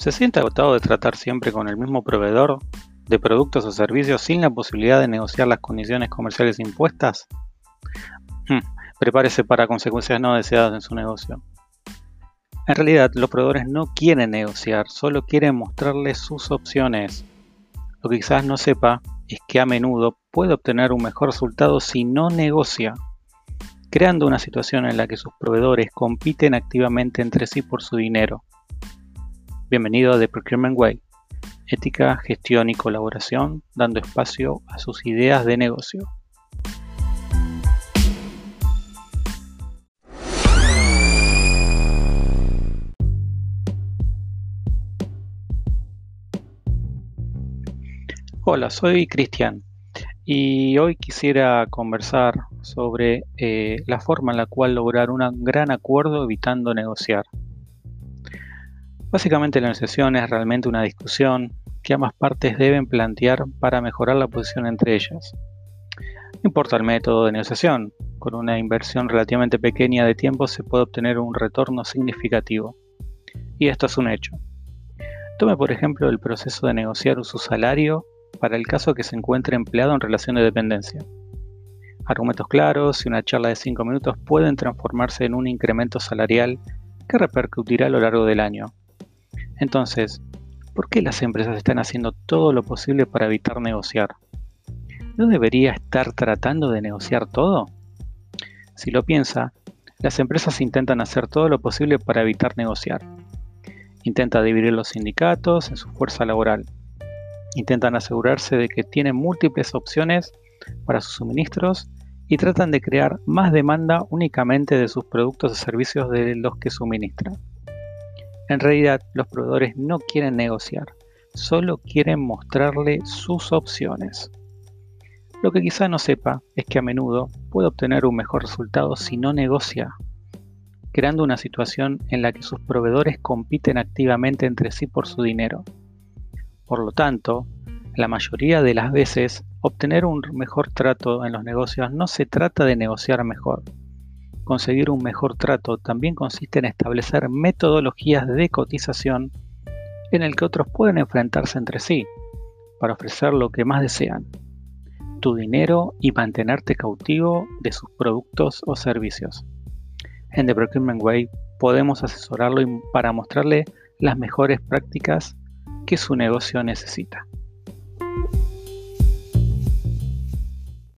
¿Se siente agotado de tratar siempre con el mismo proveedor de productos o servicios sin la posibilidad de negociar las condiciones comerciales impuestas? Hmm, prepárese para consecuencias no deseadas en su negocio. En realidad, los proveedores no quieren negociar, solo quieren mostrarles sus opciones. Lo que quizás no sepa es que a menudo puede obtener un mejor resultado si no negocia, creando una situación en la que sus proveedores compiten activamente entre sí por su dinero. Bienvenido a The Procurement Way, ética, gestión y colaboración, dando espacio a sus ideas de negocio. Hola, soy Cristian y hoy quisiera conversar sobre eh, la forma en la cual lograr un gran acuerdo evitando negociar. Básicamente la negociación es realmente una discusión que ambas partes deben plantear para mejorar la posición entre ellas. No importa el método de negociación, con una inversión relativamente pequeña de tiempo se puede obtener un retorno significativo. Y esto es un hecho. Tome por ejemplo el proceso de negociar su salario para el caso que se encuentre empleado en relación de dependencia. Argumentos claros y una charla de 5 minutos pueden transformarse en un incremento salarial que repercutirá a lo largo del año, entonces, ¿por qué las empresas están haciendo todo lo posible para evitar negociar? ¿No debería estar tratando de negociar todo? Si lo piensa, las empresas intentan hacer todo lo posible para evitar negociar. Intenta dividir los sindicatos en su fuerza laboral. Intentan asegurarse de que tienen múltiples opciones para sus suministros y tratan de crear más demanda únicamente de sus productos o servicios de los que suministran. En realidad, los proveedores no quieren negociar, solo quieren mostrarle sus opciones. Lo que quizá no sepa es que a menudo puede obtener un mejor resultado si no negocia, creando una situación en la que sus proveedores compiten activamente entre sí por su dinero. Por lo tanto, la mayoría de las veces, obtener un mejor trato en los negocios no se trata de negociar mejor, conseguir un mejor trato también consiste en establecer metodologías de cotización en el que otros pueden enfrentarse entre sí para ofrecer lo que más desean, tu dinero y mantenerte cautivo de sus productos o servicios. En The Procurement Way podemos asesorarlo para mostrarle las mejores prácticas que su negocio necesita.